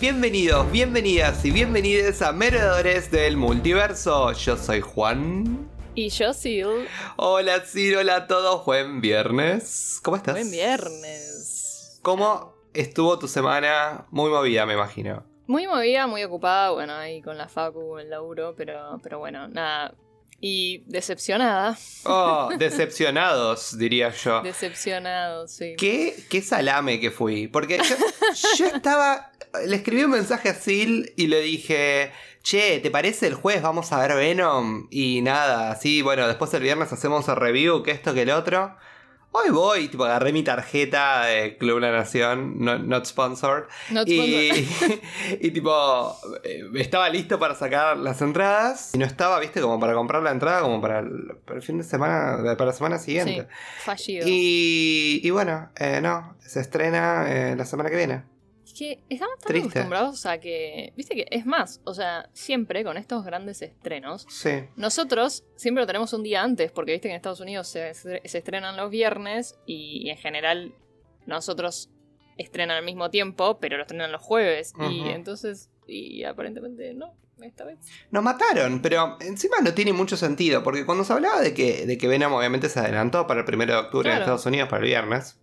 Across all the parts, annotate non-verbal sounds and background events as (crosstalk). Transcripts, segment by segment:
Bienvenidos, bienvenidas y bienvenidos a Meredores del Multiverso. Yo soy Juan. Y yo, Sil. Hola, Sil, hola a todos. Buen viernes. ¿Cómo estás? Buen viernes. ¿Cómo estuvo tu semana? Muy movida, me imagino. Muy movida, muy ocupada, bueno, ahí con la facu, el laburo, pero, pero bueno, nada. Y decepcionada. Oh, (laughs) decepcionados, diría yo. Decepcionados, sí. ¿Qué, qué salame que fui. Porque yo, yo estaba. Le escribí un mensaje a Sil y le dije. Che, ¿te parece el jueves vamos a ver Venom? Y nada, así, bueno, después el viernes hacemos el review, que esto, que el otro. Hoy voy, tipo, agarré mi tarjeta de Club La Nación, no- not sponsored. Not y, (laughs) y tipo, eh, estaba listo para sacar las entradas. Y no estaba, viste, como para comprar la entrada, como para el, para el fin de semana, para la semana siguiente. Sí, fallido. Y, y bueno, eh, no, se estrena eh, la semana que viene. Que estamos tan Triste. acostumbrados a que. Viste que es más, o sea, siempre con estos grandes estrenos. Sí. Nosotros siempre lo tenemos un día antes, porque viste que en Estados Unidos se, se estrenan los viernes y en general nosotros estrenan al mismo tiempo, pero lo estrenan los jueves. Y entonces, y aparentemente no, esta vez. Nos mataron, pero encima no tiene mucho sentido, porque cuando se hablaba de que, de que Venom obviamente se adelantó para el 1 de octubre en. Estados Unidos, para el viernes,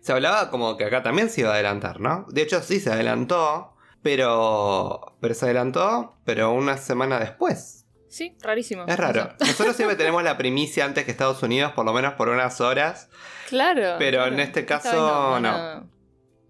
se hablaba como que acá también se iba a adelantar, ¿no? De hecho sí se adelantó, pero, pero se adelantó, pero una semana después. Sí, rarísimo. Es raro. (laughs) Nosotros siempre tenemos la primicia antes que Estados Unidos, por lo menos por unas horas. claro. Pero claro. en este caso, no.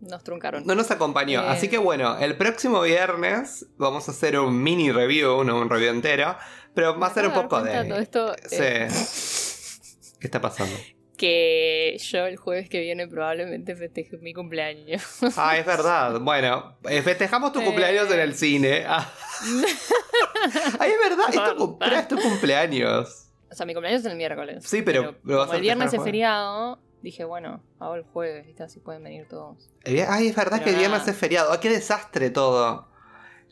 Nos truncaron. No nos acompañó. Eh. Así que bueno, el próximo viernes vamos a hacer un mini review, no un review entero. Pero va a ser un poco de. esto, Sí. eh, (laughs) ¿Qué está pasando? Que yo el jueves que viene probablemente festeje mi cumpleaños. (laughs) Ah, es verdad. Bueno, eh, festejamos tu Eh. cumpleaños en el cine. (laughs) Ah. (laughs) Ay, es verdad, es tu, es tu cumpleaños. O sea, mi cumpleaños es el miércoles. Sí, pero como el viernes es feriado, dije, bueno, hago el jueves, ¿viste? Así pueden venir todos. Ay, es verdad Pero que el viernes es feriado. Ay, qué desastre todo.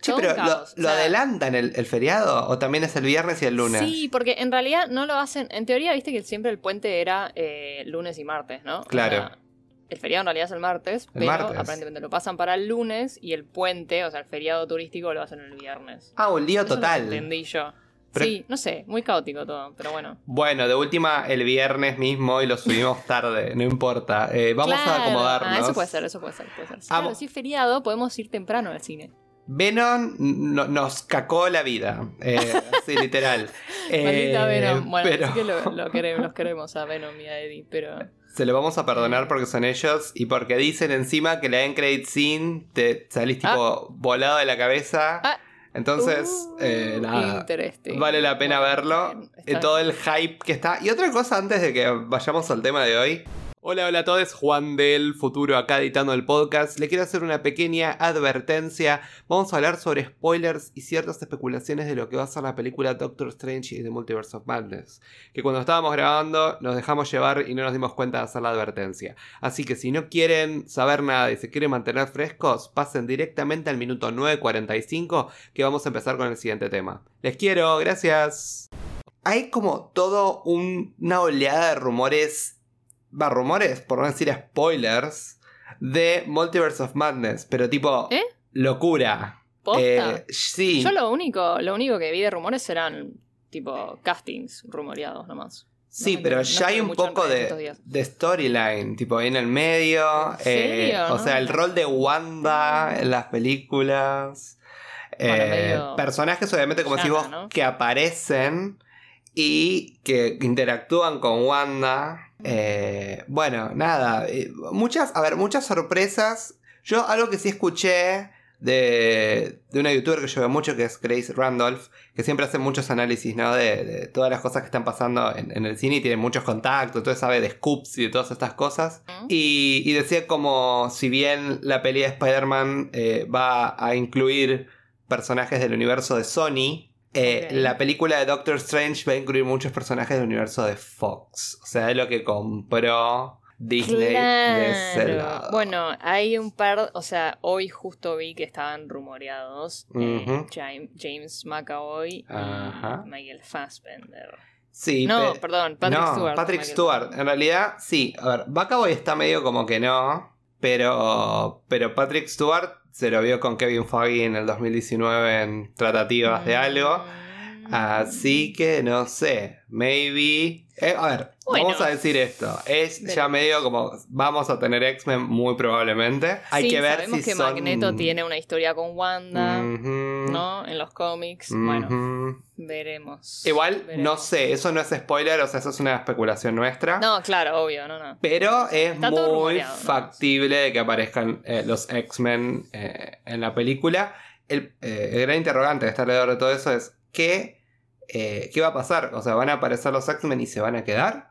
Un pero ¿lo, adelantan el, el feriado? ¿O también es el viernes y el lunes? Sí, porque en realidad no lo hacen. En teoría, viste que siempre el puente era eh, lunes y martes, ¿no? O Claro. sea, el feriado en realidad es el martes, El pero martes. aparentemente lo pasan para el lunes y el puente, o sea, el feriado turístico lo hacen el viernes. Ah, un lío Eso es lo total. entendí yo. Pero- Sí, no sé, muy caótico todo, pero bueno. Bueno, de última el viernes mismo y lo subimos tarde, no importa. Eh, vamos a acomodarnos. Ah, eso puede ser, eso puede ser. Puede ser. Sí, claro, si es feriado, podemos ir temprano al cine. Venom no- nos cacó la vida. Eh, sí, (laughs) literal. Eh, Maldita Venom. Bueno, pero así que lo, lo (laughs) queremos, los queremos a Venom y a Eddie, pero. se lo vamos a perdonar porque son ellos y porque dicen encima que la end credit scene te salís tipo volado de la cabeza. Ah. Entonces, Uh, eh, nada. Vale la pena Bueno, verlo. bien, eh, todo el hype que está. Y otra cosa antes de que vayamos al tema de hoy. Hola, hola a todos. Juan del futuro acá editando el podcast. Le quiero hacer una pequeña advertencia. Vamos a hablar sobre spoilers y ciertas especulaciones de lo que va a ser la película Doctor Strange y The Multiverse of Madness. Que cuando estábamos grabando nos dejamos llevar y no nos dimos cuenta de hacer la advertencia. Así que si no quieren saber nada y se quieren mantener frescos, pasen directamente al minuto 9.45 que vamos a empezar con el siguiente tema. Les quiero, gracias. Hay como todo un- una oleada de rumores, va, rumores, por no decir spoilers, de Multiverse of Madness, pero tipo ¿Eh? locura. ¿Posta? Eh, sí. Yo lo único, lo único que vi de rumores eran tipo castings rumoreados nomás. Sí, pero no ya hay un poco de, de storyline, tipo en el medio. ¿En eh, o sea, el rol de Wanda en las películas. Bueno, eh, medio personajes, obviamente, como decís llana, vos, que aparecen y que interactúan con Wanda. Eh, bueno, nada. eh, muchas, a ver, muchas sorpresas. Yo algo que sí escuché de, de una youtuber que yo veo mucho, que es Grace Randolph, que siempre hace muchos análisis, ¿no? De, de todas las cosas que están pasando en, en el cine y tiene muchos contactos, entonces sabe de scoops y de todas estas cosas. Y, y decía como si bien la peli de Spider-Man eh, va a incluir personajes del universo de Sony, eh, la película de Doctor Strange va a incluir muchos personajes del universo de Fox. O sea, es lo que compró Disney de ese lado. Bueno, hay un par, o sea, hoy justo vi que estaban rumoreados eh. James, James McAvoy Ajá. y Michael Fassbender. Sí, no, pe- perdón, Patrick no, Stewart. Patrick Stewart. Fassbender. En realidad, sí. A ver, Bacaboy está medio como que no. Pero, pero Patrick Stewart se lo vio con Kevin Feige en el 2019 en tratativas de algo. Mm. Así que no sé, maybe. eh, a ver, Bueno. vamos a decir esto. Es ya medio como. Vamos a tener X-Men muy probablemente. Hay Sí, que ver sabemos si que son. Magneto tiene una historia con Wanda, ¿no? En los cómics. Bueno, veremos. Igual, no sé, eso no es spoiler, o sea, eso es una especulación nuestra. No, claro, obvio, no, no. Pero es Está muy factible de que aparezcan eh, los X-Men eh, en la película. El, eh, el gran interrogante de estar alrededor de todo eso es ¿qué, eh, ¿qué va a pasar? O sea, ¿van a aparecer los X-Men y se van a quedar?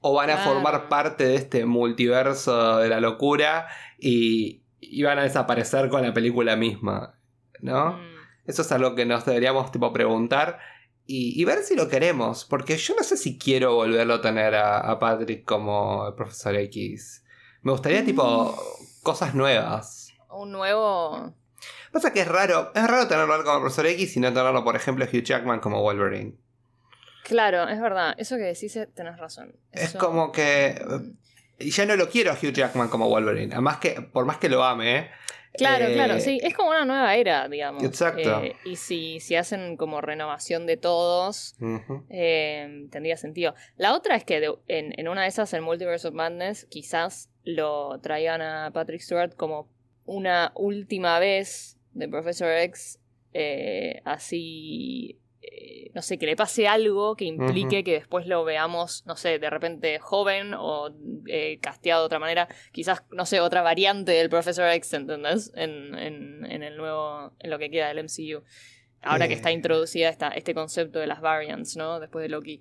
¿O van a Claro. formar parte de este multiverso de la locura y, y van a desaparecer con la película misma? ¿no? Mm. Eso es algo que nos deberíamos tipo preguntar y, y ver si lo queremos, porque yo no sé si quiero volverlo a tener a, a Patrick como el profesor X. Me gustaría tipo cosas nuevas. Un nuevo. Pasa que es raro, es raro tenerlo como el profesor X y no tenerlo, por ejemplo, Hugh Jackman como Wolverine. Claro, es verdad. Eso que decís, eh, tenés razón. Es como que y ya no lo quiero a Hugh Jackman como Wolverine, además que por más que lo ame, ¿eh? Claro, Eh, claro, sí. Es como una nueva era, digamos. Exacto. Eh, y si, si hacen como renovación de todos, eh, tendría sentido. La otra es que de- en, en una de esas, en Multiverse of Madness, quizás lo traigan a Patrick Stewart como una última vez de Professor X, eh, así, eh, no sé, que le pase algo que implique que después lo veamos, no sé, de repente joven o eh, casteado de otra manera, quizás, no sé, otra variante del Professor X, ¿entendés? En, en, en el nuevo, en lo que queda del MCU. Ahora que Eh. está introducida esta, este concepto de las variants, ¿no? Después de Loki.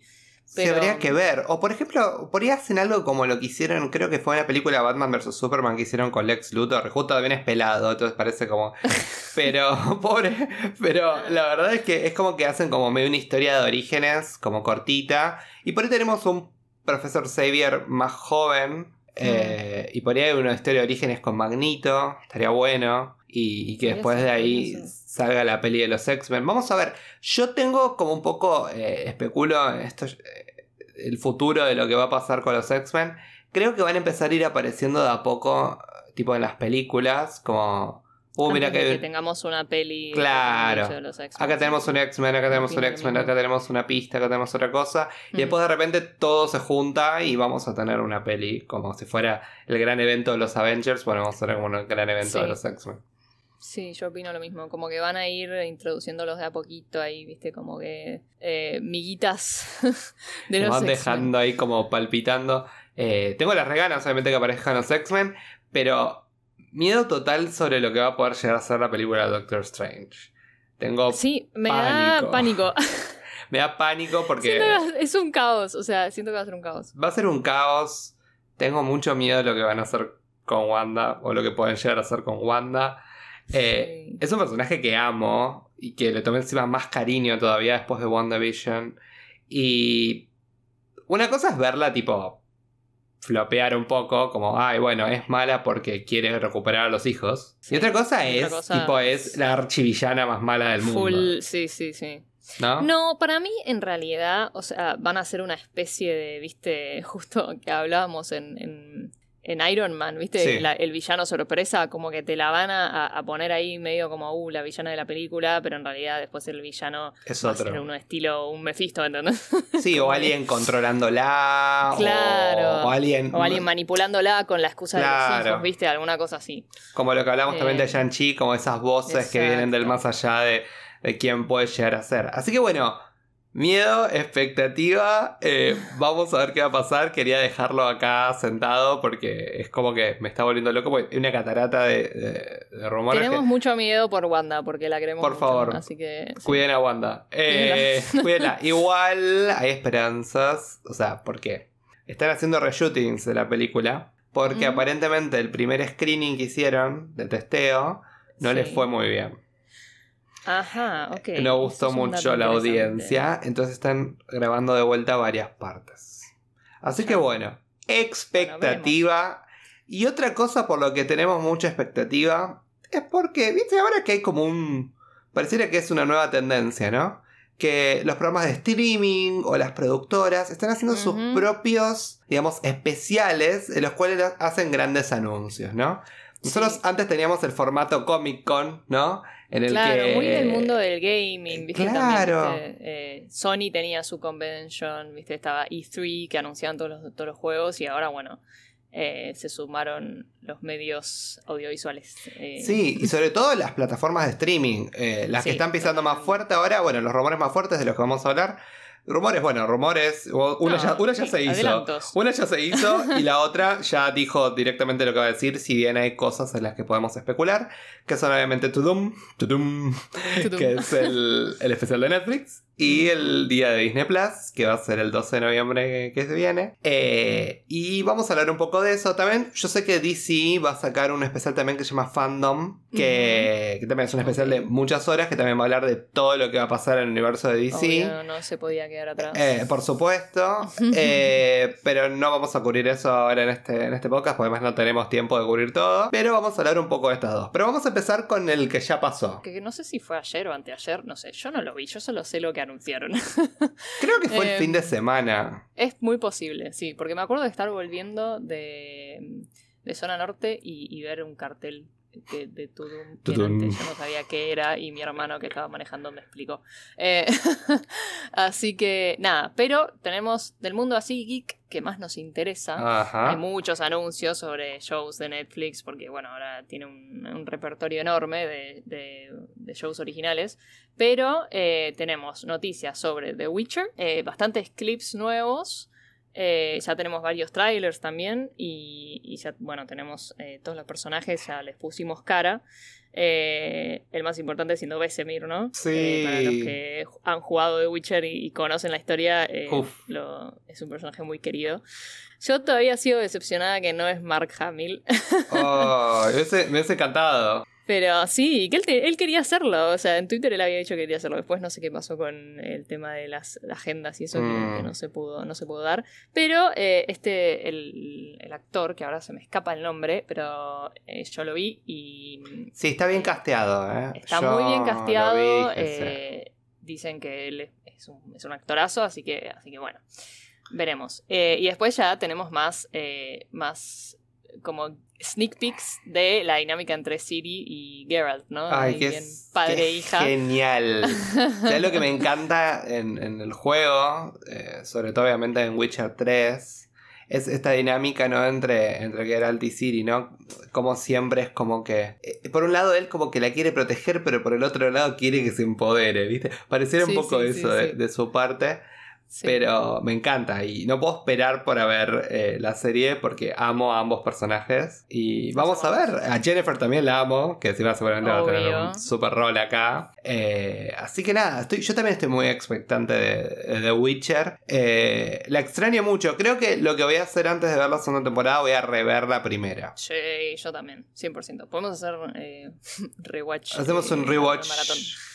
Sí, Pero- habría que ver. O por ejemplo, por ahí hacen algo como lo que hicieron, creo que fue en la película Batman vs. Superman que hicieron con Lex Luthor. Justo también es pelado, entonces parece como... (laughs) Pero, (laughs) pobre, pero la verdad es que es como que hacen como medio una historia de orígenes, como cortita. Y por ahí tenemos un profesor Xavier más joven. eh, y por ahí hay una historia de orígenes con Magneto, estaría bueno. Y, y que después de ahí. Salga la peli de los X-Men. Vamos a ver, yo tengo como un poco, eh, especulo esto, eh, el futuro de lo que va a pasar con los X-Men. Creo que van a empezar a ir apareciendo de a poco, tipo en las películas, como... Uh, mira que, que tengamos una peli Claro. de los acá tenemos un X-Men, acá tenemos un X-Men, acá tenemos una pista, acá tenemos otra cosa. Y después de repente todo se junta y vamos a tener una peli como si fuera el gran evento de los Avengers. Bueno, vamos a tener como un gran evento Sí. de los X-Men. Sí, yo opino lo mismo. Como que van a ir introduciéndolos de a poquito ahí, viste, como que eh, miguitas (laughs) de los van dejando ahí como palpitando. Eh, tengo las reganas, obviamente, que aparezcan los X-Men, pero miedo total sobre lo que va a poder llegar a ser la película de Doctor Strange. Tengo. Sí, me Pánico. da pánico. (laughs) (laughs) Me da pánico porque que es un caos, o sea, siento que va a ser un caos. va a ser un caos. Tengo mucho miedo de lo que van a hacer con Wanda o lo que pueden llegar a hacer con Wanda. Eh, Sí. Es un personaje que amo y que le tomé encima más cariño todavía después de WandaVision. Y una cosa es verla tipo flopear un poco, como, ay, bueno, es mala porque quiere recuperar a los hijos. Sí. Y otra cosa otra es, cosa tipo, es la archivillana más mala del mundo. Full, sí, sí, sí. ¿No? No, para mí en realidad, o sea, van a ser una especie de, viste, (laughs) justo que hablábamos en, en, en Iron Man, viste, Sí. La- el villano sorpresa, como que te la van a, a poner ahí medio como, uh, la villana de la película, pero en realidad después el villano Es va a otro. ser un estilo, un Mephisto, ¿entendés? (laughs) Sí, o alguien controlándola. Claro. O, alguien. o alguien manipulándola con la excusa de los hijos, viste, alguna cosa así. Como lo que hablamos también de Eh, Shang-Chi, como esas voces que vienen del más allá de, de quién puede llegar a ser. Así que bueno, miedo, expectativa. eh, vamos a ver qué va a pasar. Quería dejarlo acá sentado porque es como que me está volviendo loco. Porque hay una catarata de, de- de rumores. Tenemos que- mucho miedo por Wanda, porque la queremos Por mucho, favor. Así que... sí. Cuiden a Wanda. Eh, (laughs) cuídenla. Igual hay esperanzas. O sea, ¿por qué? Están haciendo reshootings de la película. Porque Mm. aparentemente el primer screening que hicieron de testeo no Sí. les fue muy bien. Ajá, ok. no gustó es mucho la audiencia. Entonces están grabando de vuelta varias partes. Así que bueno, expectativa. y otra cosa por lo que tenemos mucha expectativa es porque, viste, ahora que hay como un... Pareciera que es una nueva tendencia, ¿no? que los programas de streaming o las productoras están haciendo sus propios, digamos, especiales en los cuales hacen grandes anuncios, ¿no? Nosotros Sí. antes teníamos el formato Comic Con, ¿no? En el Claro, que... muy del mundo del gaming, ¿viste? Claro. También, ¿viste? Eh, Sony tenía su convention, ¿viste? Estaba E3 que anunciaban todos los, todos los juegos y ahora, bueno, eh, se sumaron los medios audiovisuales. eh, Sí, y sobre todo las plataformas de streaming, eh, las que están pisando más fuerte ahora, bueno, los rumores más fuertes de los que vamos a hablar. Rumores, bueno, rumores, una, No, ya, una ya sí, se hizo. adelantos. Una ya se (laughs) hizo y la otra ya dijo directamente lo que va a decir, si bien hay cosas en las que podemos especular, que son obviamente Tudum, Tudum, Tudum. que es el, el especial de Netflix, y el día de Disney Plus, que va a ser el 12 de noviembre que se viene. Eh, y vamos a hablar un poco de eso también. Yo sé que DC va a sacar un especial también que se llama Fandom, que, que también es un especial de muchas horas, que también va a hablar de todo lo que va a pasar en el universo de DC. obvio, no se podía quedar atrás. Eh, por supuesto, (laughs) eh, pero no vamos a cubrir eso ahora en este, en este podcast, porque además no tenemos tiempo de cubrir todo. Pero vamos a hablar un poco de estas dos. Pero vamos a empezar con el que ya pasó. Que no sé si fue ayer o anteayer, no sé, yo no lo vi, yo solo sé lo que anunciaron. (laughs) Creo que fue el Eh, fin de semana. es muy posible, sí, porque me acuerdo de estar volviendo de, de zona norte y, y ver un cartel de, de Tudum, que Tudum. antes yo no sabía qué era y mi hermano que estaba manejando me explicó. Eh, (laughs) así que nada, pero tenemos del mundo así geek que más nos interesa. Ajá. Hay muchos anuncios sobre shows de Netflix, porque bueno, ahora tiene un, un repertorio enorme de, de- de shows originales. Pero eh, tenemos noticias sobre The Witcher, eh, bastantes clips nuevos. Eh, ya tenemos varios trailers también. Y, y ya, bueno, tenemos eh, todos los personajes, ya les pusimos cara. Eh, el más importante siendo Vesemir, ¿no? Sí. Para los que han jugado The Witcher y, y conocen la historia, lo- es un personaje muy querido. Yo todavía sigo decepcionada que no es Mark Hamill. (laughs) Oh, me hubiese encantado. Pero sí, que él, te- él quería hacerlo. O sea, en Twitter él había dicho que quería hacerlo. Después no sé qué pasó con el tema de las agendas y eso que- Mm. que, no se pudo, no se pudo dar. Pero eh, este, el, el actor, que ahora se me escapa el nombre, pero eh, yo lo vi y Sí, está bien casteado, ¿eh? está Yo muy bien casteado. vi, eh, Dicen que él es- un, es un actorazo, así que, así que bueno. Veremos. Y después ya tenemos más, más como sneak peeks de la dinámica entre Siri y Geralt, ¿no? Ay, qué, bien padre qué e hija. Genial. (laughs) ¿Sabes lo que me encanta en, en el juego? Eh, sobre todo, obviamente, en Witcher 3. Es esta dinámica, ¿no? Entre, entre Geralt y Ciri, ¿no? Como siempre es como que. eh, por un lado, él como que la quiere proteger, pero por el otro lado quiere que se empodere, ¿viste? Pareciera un poco sí, eso sí, de, de su parte. Sí. Pero me encanta y no puedo esperar por ver eh, la serie porque amo a ambos personajes. Y vamos a ver, a Jennifer también la amo, que encima seguramente va a tener Obvio. un super rol acá. Eh, así que nada, estoy, yo también estoy muy expectante de, de The Witcher. Eh, la extraño mucho, creo que lo que voy a hacer antes de ver la segunda temporada voy a rever la primera. Sí, yo también, 100%. Podemos hacer (laughs) rewatch. Hacemos un rewatch.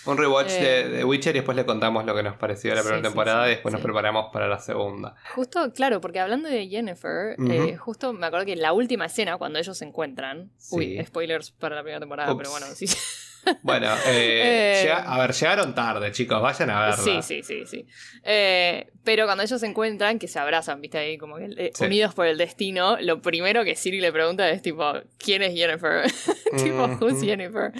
Un rewatch de, de Witcher y después le contamos lo que nos pareció la primera sí, temporada sí, y después nos. Preparamos para la segunda. Justo, claro, porque hablando de Jennifer, eh, justo me acuerdo que la última escena, cuando ellos se encuentran. Sí. Uy, spoilers para la primera temporada, Ups. pero bueno, sí. (laughs) Bueno, eh, Eh, llega- a ver, llegaron tarde, chicos, vayan a verla. Sí, sí, sí, sí. Eh, pero cuando ellos se encuentran, que se abrazan, viste ahí, como que Sí. unidos por el destino, lo primero que Siri le pregunta es tipo, ¿quién es Jennifer? (laughs) tipo, who's. Jennifer?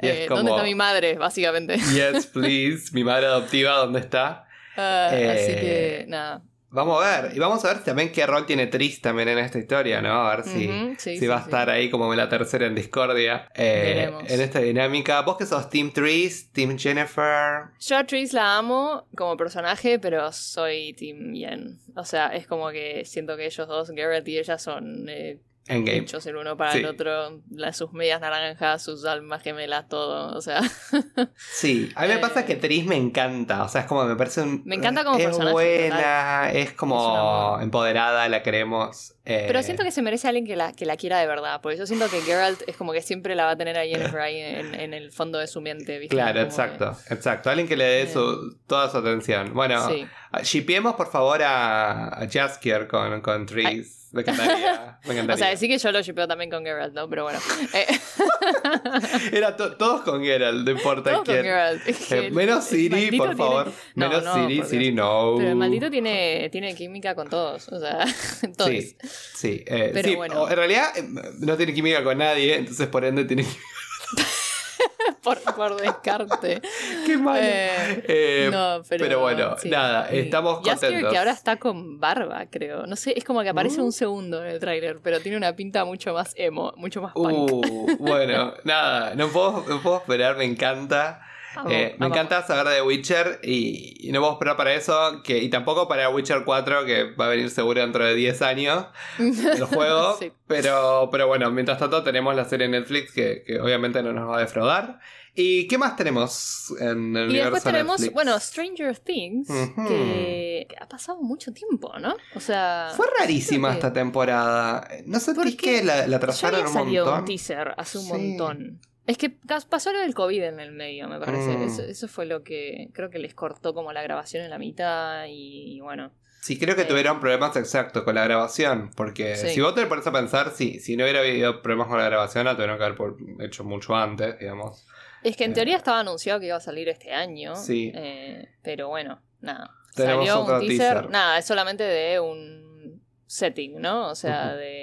Y es como- ¿Dónde está mi madre, básicamente? Yes, please. Mi madre adoptiva, ¿dónde está? Ah, Así Eh, que, nada. Vamos a ver. Y vamos a ver también qué rol tiene Tris también en esta historia, ¿no? A ver si, Ujú, sí, si sí, va a sí. estar ahí como la tercera en Discordia. eh, en esta dinámica. ¿Vos que sos Team Tris, Team Jennifer? Yo a Tris la amo como personaje, pero soy Team Yen. O sea, es como que siento que ellos dos, Garrett y ella, son eh, Endgame. hechos el uno para Sí. el otro. Las, sus medias naranjas, sus almas gemelas, todo. O sea, (laughs) Sí, a mí me Eh, pasa que Tris me encanta. O sea, es como me parece un. Me encanta como es personaje, buena, es como empoderada, la queremos. eh, pero siento que se merece alguien que la, que la quiera de verdad. Porque yo siento que Geralt es como que siempre la va a tener a Jennifer ahí (laughs) en, en el fondo de su mente. ¿viste? Claro, Como exacto, exacto. Alguien que le dé Eh. su, toda su atención. Bueno, sí. shipeemos por favor a, a Jaskier con, con Tris. Me encantaría. Me encantaría. (laughs) O sea, sí que yo lo shipeo también con Geralt, ¿no? Pero bueno. Eh, (laughs) Era to- todos con Geralt, no importa todo con quién. Geralt. Es que Eh, menos Siri, por tiene- favor. No, menos no, Siri, Siri no. Pero el maldito tiene, tiene química con todos. O sea, (laughs) todos. Sí, sí. eh, Pero sí, bueno. en realidad no tiene química con nadie, entonces por ende tiene Por, por descarte. (laughs) Qué malo. Eh, Eh, no, pero, pero bueno, sí. nada, Y estamos Jaskier, contentos. que ahora está con barba, creo. No sé, es como que aparece Uh. un segundo en el tráiler, pero tiene una pinta mucho más emo, mucho más punk. Uh, bueno, (laughs) nada, no puedo, no puedo esperar, me encanta. Amo, Eh, me encanta saber de Witcher y, y no puedo esperar para eso, que, y tampoco para Witcher 4, que va a venir seguro dentro de 10 años (laughs) el juego. Sí. pero, pero bueno, mientras tanto tenemos la serie Netflix que, que obviamente no nos va a defraudar. ¿Y qué más tenemos en el Y universo después tenemos, Netflix? bueno, Stranger Things, que, que ha pasado mucho tiempo, ¿no? O sea, Fue rarísima que- esta temporada. ¿No sentís que la, la había un montón? un teaser hace un Sí. montón. Es que pasó lo del COVID en el medio, me parece. Mm. Eso, eso fue lo que creo que les cortó como la grabación en la mitad y, bueno. Sí, creo que Eh. tuvieron problemas exactos con la grabación. Porque Sí. si vos te pones a pensar, sí, si no hubiera habido problemas con la grabación, la tuvieron que haber por- hecho mucho antes, digamos. Es que en Eh. teoría estaba anunciado que iba a salir este año. Sí. eh, pero bueno, nada. Tenemos Salió un teaser, teaser. Nada, es solamente de un setting, ¿no? O sea, de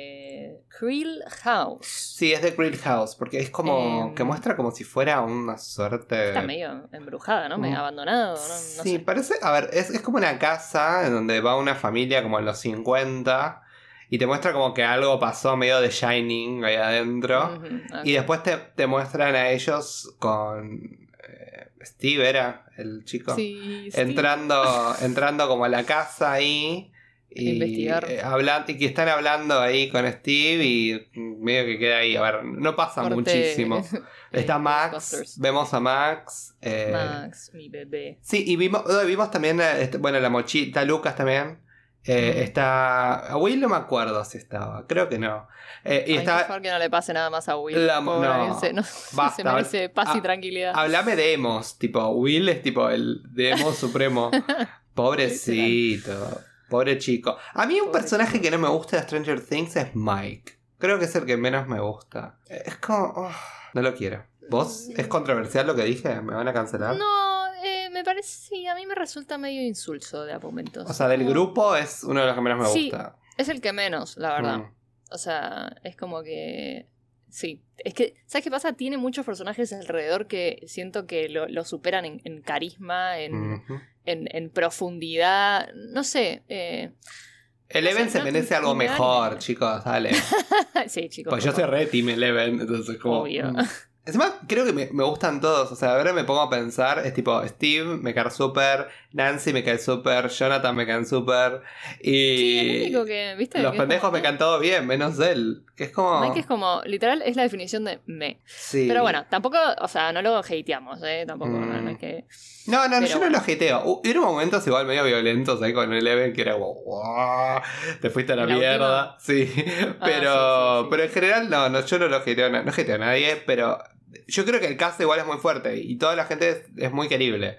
Creel House. Sí, es de Great House, porque es como Em. que muestra como si fuera una suerte. Está medio embrujada, ¿no? Medio Mm. abandonado, ¿no? No sí, sé. parece. A ver, es, es como una casa en donde va una familia como en los 50 y te muestra como que algo pasó medio de Shining ahí adentro. Y después te, te muestran a ellos con. eh, Steve era el chico. Sí, sí. entrando, entrando como a la casa ahí. Y, Investigar. eh, hablan- y que están hablando ahí con Steve y medio que queda ahí. A ver, no pasa Corte- muchísimo. (laughs) Está Max, vemos a Max. eh, Max, mi bebé. Sí, y vimos, vimos también, eh, este- bueno, la mochita, Lucas también. Eh. Está. A Will no me acuerdo si estaba, creo que no. Eh, y Ay, está. favor que no le pase nada más a Will. La- Pobre, no, ese- no, (laughs) basta. se merece paz y tranquilidad. Hablame de emos, tipo, Will es tipo el de emo supremo. (laughs) Pobrecito, pobre chico. A mí un Pobre personaje chico. que no me gusta de Stranger Things es Mike. Creo que es el que menos me gusta. Es como... oh, no lo quiero. ¿Vos? ¿Es controversial lo que dije? ¿Me van a cancelar? No, eh, me parece, sí, a mí me resulta medio insulso de a momentos. O sea, del grupo es uno de los que menos me Sí, gusta. Es el que menos, la verdad. Mm. O sea, es como que. Sí. Es que, ¿sabes qué pasa? Tiene muchos personajes alrededor que siento que lo, lo superan en, en carisma, en, en, en profundidad. No sé. Eh... Eleven se no- merece algo mejor, me- chicos, dale. (laughs) sí, chicos. Pues yo soy re Team Eleven, entonces como... Obvio. mm. Encima creo que me, me gustan todos, o sea, ahora me pongo a pensar, es tipo, Steve me cae súper, Nancy me cae súper, Jonathan me cae súper, y Sí, el único que, ¿viste? los Que pendejos como- me caen todo bien, menos él, que es como... Mike es como, literal, es la definición de me. Sí. Pero bueno, tampoco, o sea, no lo hateamos, ¿eh? Tampoco, no, Mm. no es que. No, no, Pero yo no lo jeteo. Hu- Hubieron momentos igual medio violentos ahí con Eleven que era como, "Wow, te fuiste a la, ¿La mierda. Sí, (laughs) pero, Ah, sí, sí, sí. pero en general no, no, yo no lo jeteo, no, no jeteo a nadie, pero yo creo que el cast igual es muy fuerte y toda la gente es, es muy querible.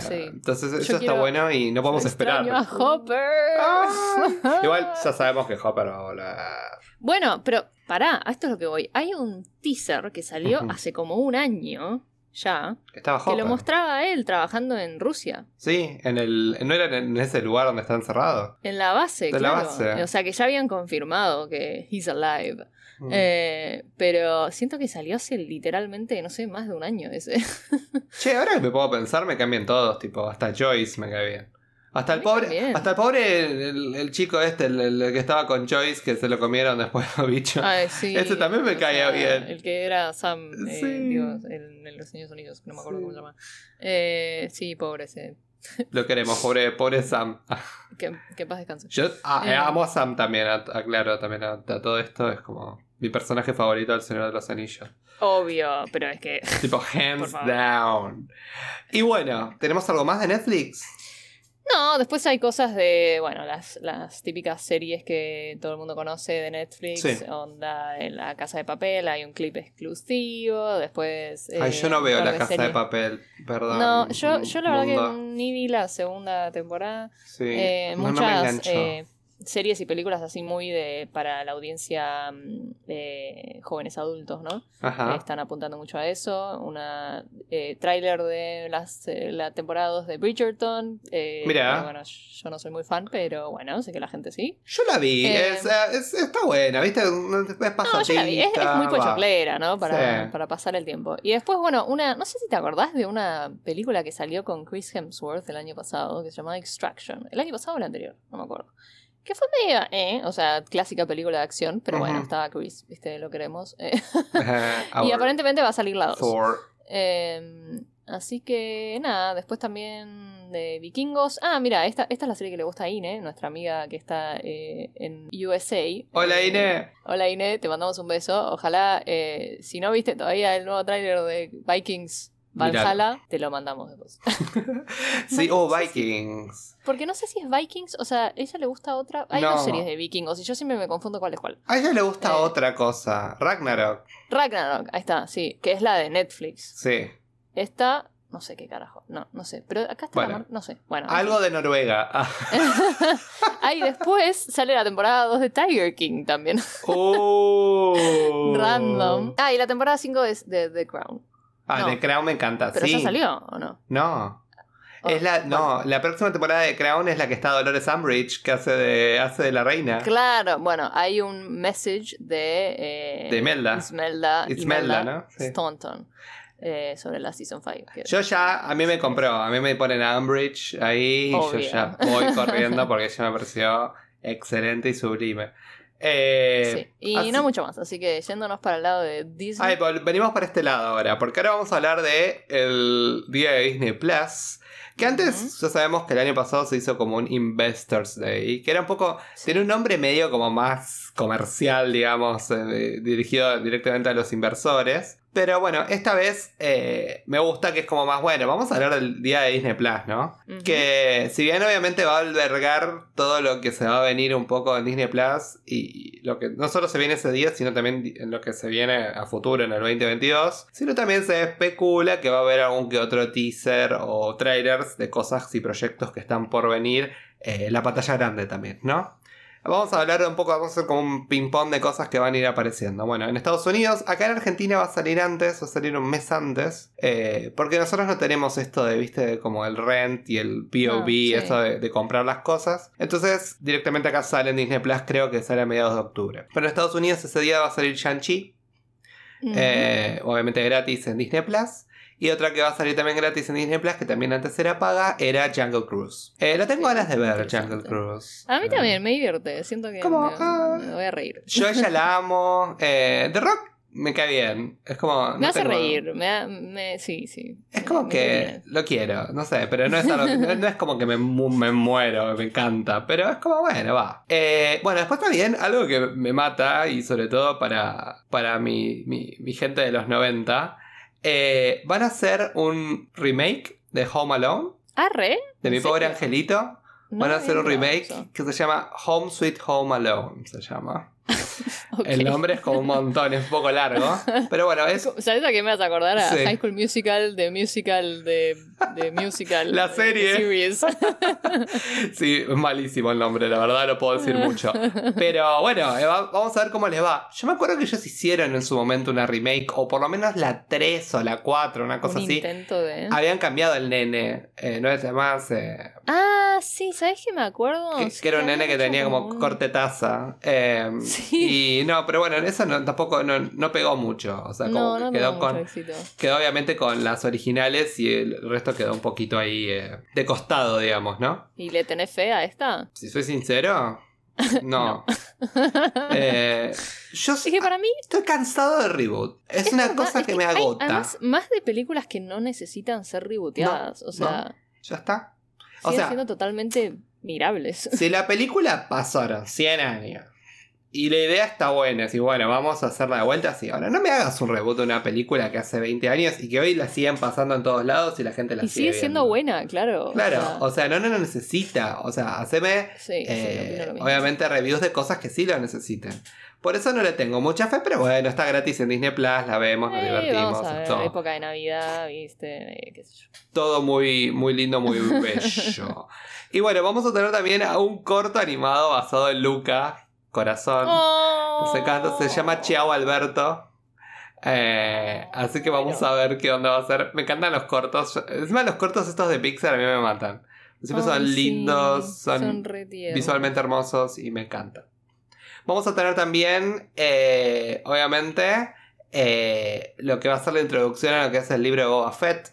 Sí. Entonces Yo eso está bueno y no podemos esperar. A Hopper. Ay, (laughs) igual ya sabemos que Hopper va a volar. Bueno, pero pará, a esto es lo que voy. Hay un teaser que salió hace como un año ya, Estaba que lo mostraba a él trabajando en Rusia, Sí, en el, no era en ese lugar donde está encerrado. en la base, De la claro. base. O sea que ya habían confirmado que he's alive. Mm. Eh, pero siento que salió hace literalmente, no sé, más de un año ese. (laughs) Che, ahora que me puedo pensar, me cambian todos, tipo, hasta Joyce me cae bien. Hasta el pobre, también. hasta el pobre, el, el chico este, el, el que estaba con Joyce, que se lo comieron después (laughs) los bichos. Sí. Ese también me caía sea, bien. El que era Sam, eh, Sí. digo, en, Los Estados Unidos, no me acuerdo Sí. cómo se llama. Eh, sí, pobre ese. (laughs) Lo queremos, pobre, pobre Sam. Que, que paz descanse. Yo ah, Eh. amo a Sam también, aclaro también a, a todo esto, es como mi personaje favorito del Señor de los Anillos. Obvio, pero es que. (laughs) Tipo, hands down. Y bueno, ¿tenemos algo más de Netflix? No, después hay cosas de, bueno, las, las típicas series que todo el mundo conoce de Netflix, Sí. onda en La Casa de Papel, hay un clip exclusivo, después... Ay, eh, yo no veo la de casa de papel, perdón. No, yo, yo la verdad mundo. que ni vi la segunda temporada. Sí, Eh, no, no me muchas... enganchó. eh, series y películas así muy de para la audiencia mm, de jóvenes adultos, ¿no? Ajá. Están apuntando mucho a eso. Una eh, tráiler de las, eh, la temporada 2 de Bridgerton. eh, que, bueno, yo no soy muy fan, pero bueno, sé que la gente sí. Yo la vi, Eh, es, es- está buena, ¿viste? Es No, yo la vi. Es, es pasatista, muy pochoclera, ¿no? Para, Sí. para pasar el tiempo. Y después, bueno, una. No sé si te acordás de una película que salió con Chris Hemsworth el año pasado, que se llamaba Extraction. ¿El año pasado o el anterior? No me acuerdo. Que fue media, eh, o sea, clásica película de acción, pero bueno, estaba Chris, ¿viste? Lo queremos. eh. (laughs) y aparentemente va a salir la 2. Thor. Eh, así que nada, después también de vikingos. Ah, mira, esta, esta es la serie que le gusta a Ine, nuestra amiga que está eh, en USA. Hola, Eh, Ine. Hola Ine, te mandamos un beso. Ojalá, si no viste todavía el nuevo tráiler de Vikings Valhalla, te lo mandamos después. (laughs) Sí, oh, Vikings. Porque no sé si es Vikings, o sea, ella le gusta otra. Hay No. dos series de vikingos y yo siempre me confundo cuál es cuál. A ella le gusta Eh. otra cosa. Ragnarok. Ragnarok, ahí está, sí, que es la de Netflix. Sí. Esta, no sé qué carajo. No, no sé. Pero acá está la mar- no sé. Bueno. Algo de Noruega. (laughs) Ah. Ahí después sale la temporada 2 de Tiger King también. Oh. (laughs) Random. Ah, y la temporada 5 es de The Crown. Ah, No. The Crown me encanta. Pero sí. ya salió, ¿o no? No. Oh, Es la, no, la próxima temporada de Crown es la que está Dolores Umbridge, que hace de, hace de la reina. Claro, bueno, hay un message de... eh, De Imelda. Ismelda, Ismelda, Imelda ¿no? Sí. Staunton, eh, sobre la Season 5. que- Yo ya, a mí me compró, a mí me ponen a Umbridge ahí y yo Obvio. ya voy corriendo (laughs) porque ya me pareció excelente y sublime. Eh, sí. Y así- no mucho más, así que yéndonos para el lado de Disney. Ay, venimos para este lado ahora, porque ahora vamos a hablar de el día de Disney Plus. Que antes ya sabemos que el año pasado se hizo como un Investors Day, que era un poco, Sí. tiene un nombre medio como más comercial, digamos, eh, dirigido directamente a los inversores. Pero bueno, esta vez eh, me gusta que es como más bueno. Vamos a hablar del día de Disney Plus, ¿no? Que si bien obviamente va a albergar todo lo que se va a venir un poco en Disney Plus y lo que no solo se viene ese día, sino también en lo que se viene a futuro en el 2022, sino también se especula que va a haber algún que otro teaser o trailers de cosas y proyectos que están por venir eh, la pantalla grande también, ¿no? Vamos a hablar un poco, vamos a hacer como un ping-pong de cosas que van a ir apareciendo. Bueno, en Estados Unidos, acá en Argentina va a salir antes, va a salir un mes antes, eh, porque nosotros no tenemos esto de, viste, como el rent y el POV, sí. eso de, de comprar las cosas. Entonces, directamente acá sale en Disney Plus, creo que sale a mediados de octubre. Pero en Estados Unidos ese día va a salir Shang-Chi, eh, obviamente gratis en Disney Plus. Y otra que va a salir también gratis en Disney Plus, que también antes era paga, era Jungle Cruise. Eh, la tengo Sí, ganas de ver. Jungle Cruise. A mí también, me divierte. Siento que ¿Cómo? me, Ah. me voy a reír. Yo a ella la (laughs) amo. Eh, The Rock me cae bien. Es como. me no hace tengo- reír. Me, da- me- sí, sí. Es como me que lo quiero, no sé, pero no es, algo- (laughs) no, no es como que me, me muero, me encanta, pero es como, bueno, va. Eh, bueno, después también algo que me mata, y sobre todo para, para mi, mi, mi gente de los 90, eh, van a hacer un remake de Home Alone, ¿Arre? de mi ¿En pobre angelito. No Van a hacer un remake eso. que se llama Home Sweet Home Alone, se llama. (laughs) El nombre es como un montón, es un poco largo, pero bueno, es (laughs) ¿Sabes a qué me vas a acordar? A Sí. High School Musical, de Musical, de, de Musical. La serie. (laughs) Sí, malísimo el nombre, la verdad no puedo decir mucho. Pero bueno, va- vamos a ver cómo les va. Yo me acuerdo que ellos hicieron en su momento una remake, o por lo menos la 3 o la 4, una cosa Un así. intento de. Habían cambiado el nene, eh, no es más. eh, Ah, sí, ¿sabes qué me acuerdo? que, Sí, que era un nene que tenía como un- corte taza. eh, (laughs) Sí. Y no, pero bueno, eso no, tampoco no, no pegó mucho. O sea, como No, que quedó con. Quedó obviamente con las originales y el resto quedó un poquito ahí eh, de costado, digamos, ¿no? ¿Y le tenés fe a esta? Si soy sincero, (laughs) no. Eh, (laughs) yo Es que para mí estoy cansado de reboot. Es, Es una verdad, cosa es que, me hay, agota. además, más de películas que no necesitan ser rebooteadas. o sea, Ya está. O sea, siendo totalmente mirables. si la (laughs) película pasaron 100 años Y la idea está buena, así bueno, vamos a hacerla de vuelta así. Ahora, no me hagas un reboot de una película que hace 20 años y que hoy la siguen pasando en todos lados y la gente la Y sigue sigue siendo viendo. buena, claro. Claro, o o sea, no, no lo necesita. O sea, haceme Sí, eh, obviamente reviews de cosas que sí lo necesiten. Por eso no le tengo mucha fe, pero bueno, está gratis en Disney Plus, la vemos, nos divertimos. vamos a es ver, todo, época de Navidad, viste, qué sé yo. todo muy, muy lindo, muy (laughs) bello. y bueno, vamos a tener también a un corto animado basado en Luca, Corazón. Oh. Se, canta- se llama Chiao Alberto. Eh, así que vamos Bueno. a ver qué onda va a ser. Me encantan los cortos. Encima los cortos estos de Pixar a mí me matan. Siempre son sí, lindos, son, visualmente hermosos y me encantan. Vamos a tener también, eh, obviamente, eh, lo que va a ser la introducción a lo que es el libro de Boba Fett,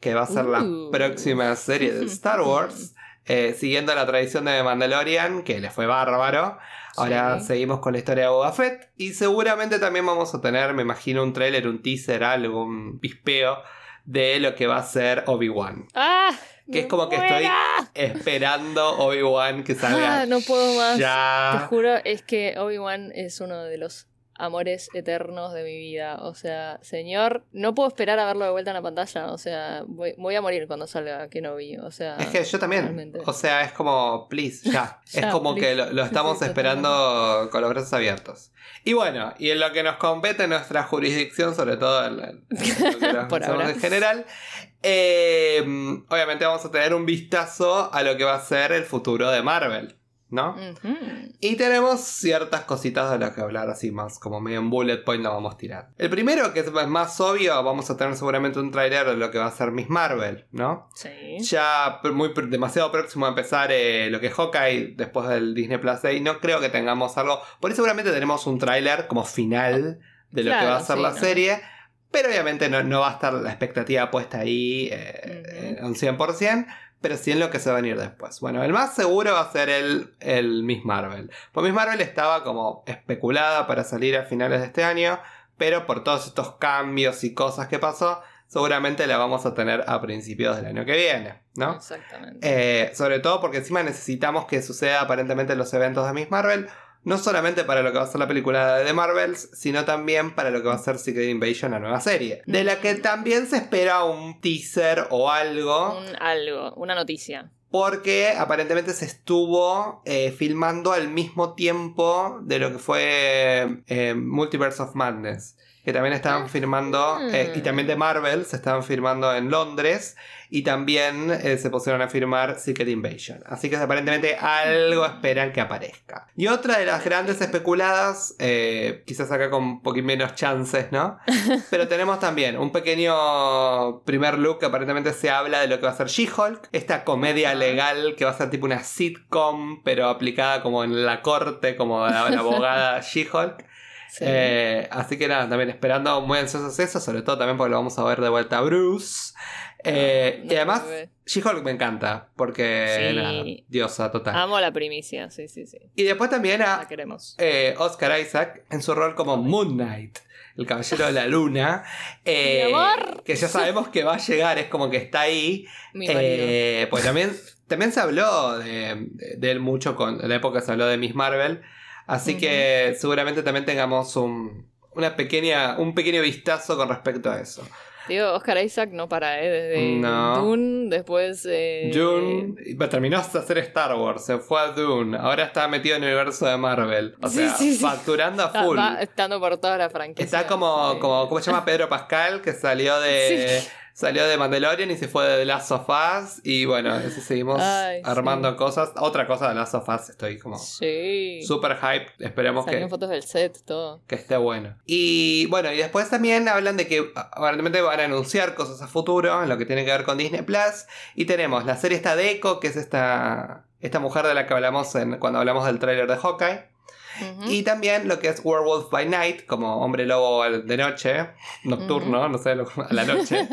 que va a ser la Uh. próxima serie de Star Wars, (laughs) eh, siguiendo la tradición de Mandalorian, que le fue bárbaro. Ahora Sí. seguimos con la historia de Boba Fett y seguramente también vamos a tener, me imagino, un tráiler, un teaser, algo, un pispeo de lo que va a ser Obi-Wan. ¡Ah! Que es como que estoy esperando Obi-Wan que salga. Ah, no puedo más. Te Ya. juro, es que Obi-Wan es uno de los amores eternos de mi vida. O sea, señor, no puedo esperar a verlo de vuelta en la pantalla. O sea, voy, voy a morir cuando salga Kenobi. O sea, Es que yo también. realmente. O sea, es como, please, ya. (laughs) es Ya, como please. que lo, lo estamos esperando con los brazos abiertos. Y bueno, y en lo que nos compete nuestra jurisdicción, sobre todo en, en lo que nos (laughs) Por ahora. en general, eh, obviamente vamos a tener un vistazo a lo que va a ser el futuro de Marvel, ¿no? Y tenemos ciertas cositas de las que hablar así más, como medio en bullet point lo vamos a tirar. El primero, que es más obvio, vamos a tener seguramente un trailer de lo que va a ser Miss Marvel, ¿no? Sí. Ya muy demasiado próximo a empezar eh, lo que es Hawkeye después del Disney Plus Day, no creo que tengamos algo. Por ahí seguramente tenemos un tráiler como final de lo que va a ser sí, la ¿no? serie. Pero obviamente no, no va a estar la expectativa puesta ahí eh, eh, un 100%, pero sí en lo que se va a venir después. Bueno, el más seguro va a ser el, el Miss Marvel. Pues Miss Marvel estaba como especulada para salir a finales de este año, pero por todos estos cambios y cosas que pasó, seguramente la vamos a tener a principios del año que viene, ¿no? Exactamente. Eh, sobre todo porque encima necesitamos que suceda aparentemente en los eventos de Miss Marvel. No solamente para lo que va a ser la película de Marvels, sino también para lo que va a ser Secret Invasion, la nueva serie. De la que también se espera un teaser o algo. Un algo, una noticia. Porque aparentemente se estuvo eh, filmando al mismo tiempo de lo que fue eh, Multiverse of Madness. Que también estaban filmando, eh, y también de Marvel, se estaban filmando en Londres. Y también eh, se pusieron a firmar Secret Invasion. Así que aparentemente algo esperan que aparezca. Y otra de las grandes especuladas, eh, quizás acá con un poquito menos chances, ¿no? (laughs) Pero tenemos también un pequeño primer look que aparentemente se habla de lo que va a ser She-Hulk. Esta comedia legal que va a ser tipo una sitcom, pero aplicada como en la corte, como la, la abogada (laughs) She-Hulk. Sí. Eh, así que nada, también esperando muy ansiosos eso, sobre todo también porque lo vamos a ver de vuelta a Bruce. Eh, No, y además. She-Hulk me encanta, porque Sí. nada, diosa total. Amo la primicia, sí, sí, sí. Y después también a queremos. eh, Oscar Isaac en su rol como Moon Knight, el caballero de la luna. (laughs) eh, Mi amor. Que ya sabemos que va a llegar, es como que está ahí. Eh, pues también, también se habló de, él mucho con en la época se habló de Miss Marvel. Así que seguramente también tengamos un, una pequeña, un pequeño vistazo con respecto a eso. Digo, Oscar Isaac no para, ¿eh? Desde No. Dune, después... Eh, Dune terminó de hacer Star Wars, se fue a Dune, ahora está metido en el universo de Marvel. O sea, sí, sí. facturando a Está, full. estando por toda la franquicia. Está como, como, ¿cómo se llama? Pedro Pascal, que salió de. Salió de Mandalorian y se fue de The Last of Us. Y bueno, eso seguimos Ay, armando sí. cosas. Otra cosa de Last of Us, estoy como Sí. super hype. Esperemos Salieron que, fotos del set, todo. que esté bueno. Y bueno, y después también hablan de que aparentemente van a anunciar cosas a futuro en lo que tiene que ver con Disney Plus. Y tenemos la serie esta de Echo, que es esta, esta mujer de la que hablamos en, cuando hablamos del tráiler de Hawkeye. Y también lo que es Werewolf by Night, como hombre lobo de noche, nocturno, no sé, a la noche.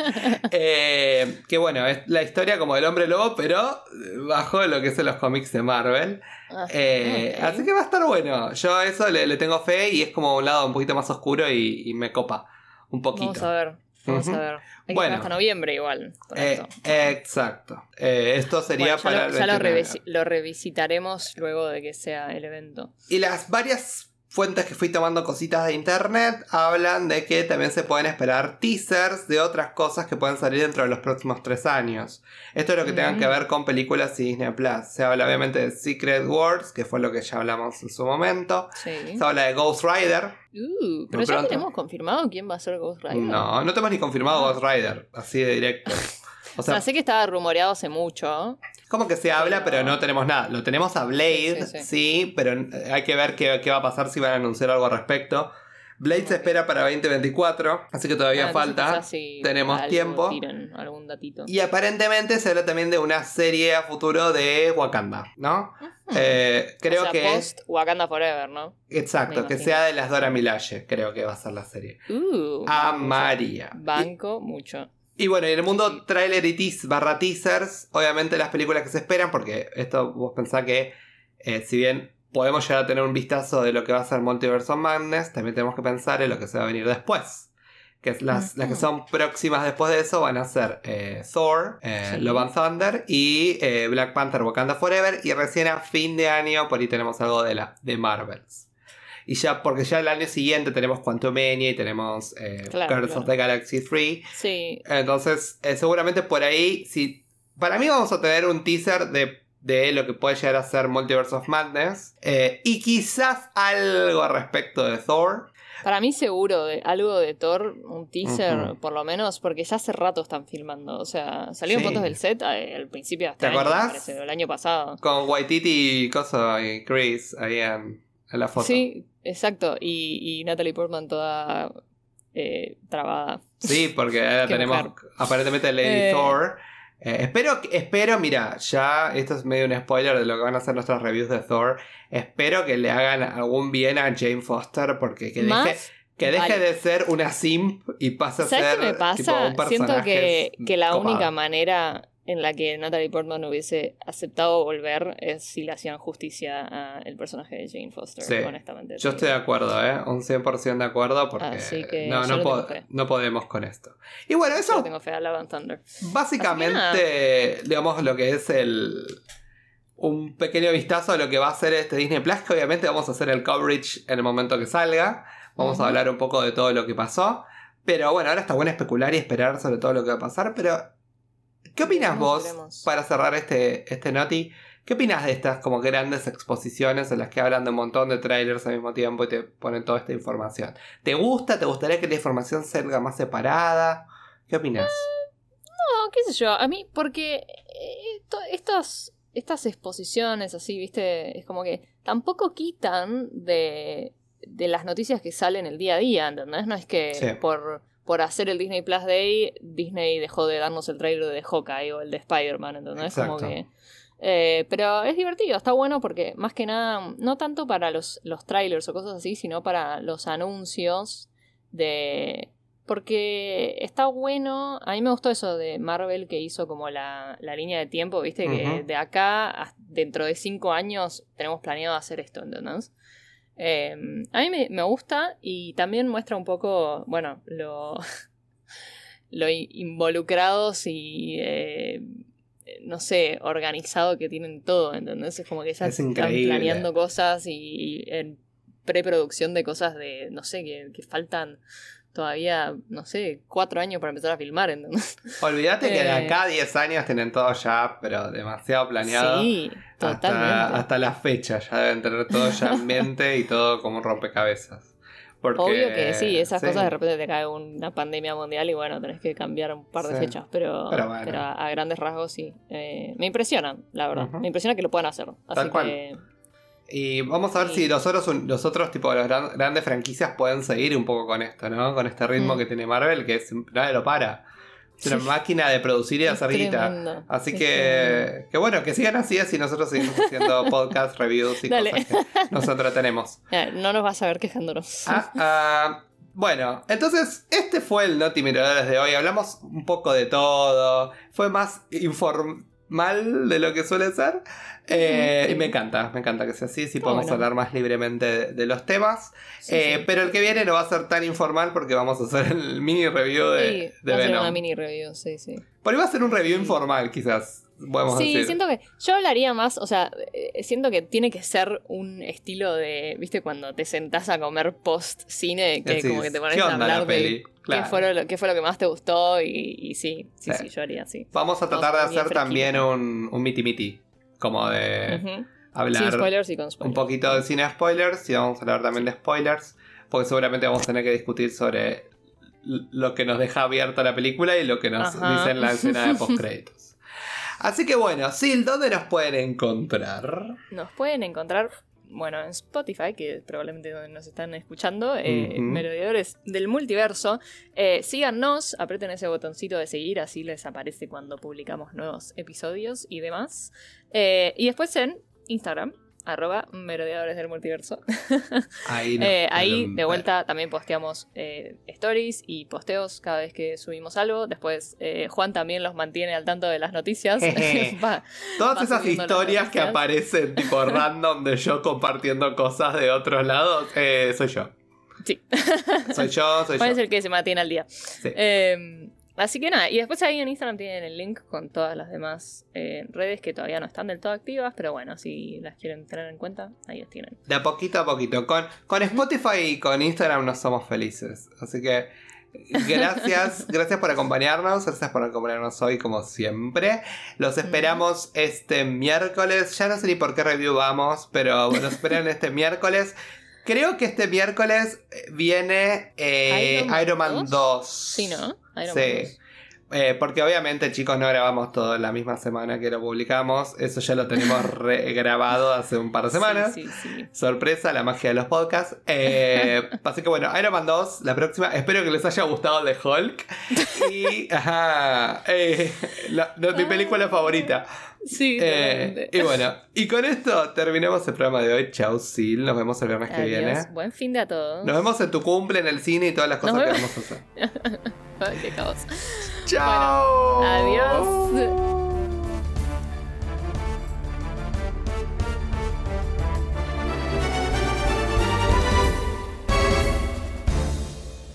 Eh, que bueno, es la historia como del hombre lobo, pero bajo lo que es en los cómics de Marvel. Ah, Eh. Así que va a estar bueno. Yo a eso le, le tengo fe y es como un lado un poquito más oscuro y, y me copa un poquito. Vamos a ver. Vamos a ver. Hay que Bueno. esperar hasta noviembre igual. Eh, exacto. Eh, esto sería Bueno, ya para lo, ya lo 29. revisi- lo revisitaremos luego de que sea el evento. Y las varias fuentes que fui tomando cositas de internet hablan de que también se pueden esperar teasers de otras cosas que pueden salir dentro de los próximos tres años. Esto es lo que tengan que ver con películas y Disney Plus. Se habla obviamente de Secret Wars, que fue lo que ya hablamos en su momento. Se habla de Ghost Rider. Uh, pero ya tenemos confirmado quién va a ser Ghost Rider. No, no tenemos ni confirmado Ghost Rider, así de directo. (laughs) O sea, sé que estaba rumoreado hace mucho. Como que se habla, pero, no tenemos nada. Lo tenemos a Blade, sí, pero hay que ver qué, va a pasar si van a anunciar algo al respecto. Blade se espera para 2024, así que todavía ah, falta. tenemos tiempo. algún datito. Y aparentemente se habla también de una serie a futuro de Wakanda, ¿no? Eh, creo que. Post Wakanda Forever, ¿no? Exacto, que sea de las Dora Milaje, creo que va a ser la serie. Uh, a María. Banco mucho. Y bueno, en el mundo trailer y teas barra teasers, obviamente las películas que se esperan, porque esto vos pensás que eh, si bien podemos llegar a tener un vistazo de lo que va a ser Multiverse of Madness, también tenemos que pensar en lo que se va a venir después. Que las, las que son próximas después de eso van a ser eh, Thor, eh, Love and Thunder y Black Panther Wakanda Forever. Y recién a fin de año, por ahí tenemos algo de, la, de Marvels. Y ya, porque ya el año siguiente tenemos Quantumania y tenemos eh, of the Galaxy 3. Sí. Entonces, eh, seguramente por ahí, si. Para mí vamos a tener un teaser de, de lo que puede llegar a ser Multiverse of Madness. Eh, y quizás algo al respecto de Thor. Para mí seguro, de, algo de Thor, un teaser por lo menos, porque ya hace rato están filmando. O sea, salieron fotos del set eh, al principio hasta ¿Te acordás? el año pasado. Con Waititi y, y Chris ahí en, en la foto. Sí, Exacto, y, y Natalie Portman toda eh, trabada. Sí, porque (laughs) ahora tenemos aparentemente Lady eh, Thor. Eh, espero, espero, mira, ya esto es medio un spoiler de lo que van a hacer nuestras reviews de Thor. Espero que le hagan algún bien a Jane Foster porque que deje, que deje de ser una simp y pase a ser me pasa? Siento que, que la única manera en la que Natalie Portman hubiese aceptado volver es si le hacían justicia al personaje de Jane Foster, honestamente. Yo estoy de acuerdo, ¿eh? Un 100% de acuerdo porque no, no, podemos con esto. Y bueno, eso... Yo tengo fe a Love Thunder. Básicamente, digamos, lo que es el... Un pequeño vistazo a lo que va a ser este Disney Plus, que obviamente vamos a hacer el coverage en el momento que salga. Vamos a hablar un poco de todo lo que pasó. Pero bueno, ahora está bueno especular y esperar sobre todo lo que va a pasar, pero ¿Qué opinas vos, para cerrar este, este Noti? ¿Qué opinas de estas como grandes exposiciones en las que hablan de un montón de trailers al mismo tiempo y te ponen toda esta información? ¿Te gusta? ¿Te gustaría que la información salga más separada? ¿Qué opinas? no, qué sé yo. A mí, porque eh, estas, estas exposiciones así, viste, es como que tampoco quitan de, de las noticias que salen el día a día, ¿entendés? No es que por por hacer el Disney Plus Day, Disney dejó de darnos el trailer de Hawkeye o el de Spider-Man, ¿entendés? Como que. Eh, pero es divertido, está bueno porque más que nada, no tanto para los, los trailers o cosas así, sino para los anuncios de... Porque está bueno, a mí me gustó eso de Marvel que hizo como la, la línea de tiempo, viste, que de acá, dentro de cinco años, tenemos planeado hacer esto, ¿entendés? Em, a mí me, gusta y también muestra un poco, bueno, lo, (laughs) lo involucrados y, eh, no sé, organizado que tienen todo, ¿entendés? Es como que ya están planeando cosas y, en preproducción de cosas de, no sé, que, que faltan todavía, no sé, cuatro años para empezar a filmar. Entonces. (laughs) Olvídate que de eh, acá a 10 años tienen todo ya, pero demasiado planeado. Sí, totalmente. Hasta, la fecha ya deben tener todo ya en mente y todo como un rompecabezas. Obvio que sí, esas cosas de repente te cae una pandemia mundial y bueno, tenés que cambiar un par de fechas, pero, pero, a, grandes rasgos sí. Eh, me impresiona, la verdad. Me impresiona que lo puedan hacer. Así que. Y vamos a ver si los otros, los otros tipo las grandes franquicias pueden seguir un poco con esto, ¿no? Con este ritmo mm. que tiene Marvel, que es, nadie lo para. Es una máquina de producir y de hacer guita. Así que, que bueno, que sigan así, así nosotros seguimos haciendo (laughs) podcast, reviews y cosas que (laughs) nosotros tenemos. No nos vas a ver quejándonos. Ah, ah, bueno, entonces este fue el Noti Miradores de hoy. Hablamos un poco de todo. Fue más inform mal de lo que suele ser. Eh, y me encanta, me encanta que sea así, si podemos hablar más libremente de, los temas. Eh, pero el que viene no va a ser tan informal porque vamos a hacer el mini review de, sí, va A ser una mini review, sí, sí. Pero iba a ser un review informal, quizás. sí, siento que yo hablaría más, o sea, eh, siento que tiene que ser un estilo de, viste, cuando te sentás a comer post cine, que como que te pones a hablar de qué, fue lo, qué fue lo que más te gustó y, sí, sí, sí, yo haría así. Vamos a tratar de hacer también un, un miti miti, como de hablar spoilers y con spoilers. un poquito de cine spoilers y vamos a hablar también de spoilers, porque seguramente vamos a tener que discutir sobre lo que nos deja abierta la película y lo que nos dice en la escena de (laughs) post créditos. Así que bueno, Sil, ¿dónde nos pueden encontrar? Nos pueden encontrar, bueno, en Spotify, que probablemente donde nos están escuchando, eh, Merodeadores del Multiverso. Eh, síganos, aprieten ese botoncito de seguir, así les aparece cuando publicamos nuevos episodios y demás. Eh, y después en Instagram, arroba merodeadores del multiverso. (laughs) Ahí, eh, ahí de vuelta también posteamos eh, stories y posteos cada vez que subimos algo. Después eh, Juan también los mantiene al tanto de las noticias. (laughs) (laughs) Todas esas historias que aparecen tipo random de yo compartiendo cosas de otros lados, soy yo. Sí. Soy yo, soy Juan es el que se mantiene al día. Sí. Así que nada, y después ahí en Instagram tienen el link con todas las demás eh, redes que todavía no están del todo activas, pero bueno, si las quieren tener en cuenta, ahí las tienen. De a poquito a poquito. Con, con Spotify y con Instagram no somos felices. Así que gracias, (laughs) gracias por acompañarnos, gracias por acompañarnos hoy como siempre. Los esperamos este miércoles, ya no sé ni por qué review vamos, pero nos esperan este miércoles. Creo que este miércoles viene eh, Iron, Man 2. Sí, ¿no? sí. Eh, porque obviamente, chicos, no grabamos todo en la misma semana que lo publicamos. Eso ya lo tenemos (laughs) grabado hace un par de semanas. Sí, sí, Sorpresa, la magia de los podcasts. Eh, así que bueno, Iron Man 2, la próxima. Espero que les haya gustado de Hulk. Y. Ajá. Eh, mi película favorita. Sí, eh, Y bueno, y con esto terminamos el programa de hoy. Chau, Sil. Nos vemos el viernes que viene. Buen fin de a todos. Nos vemos en tu cumple, en el cine y todas las cosas que vamos a hacer. (laughs) Qué caos. Chao. adiós.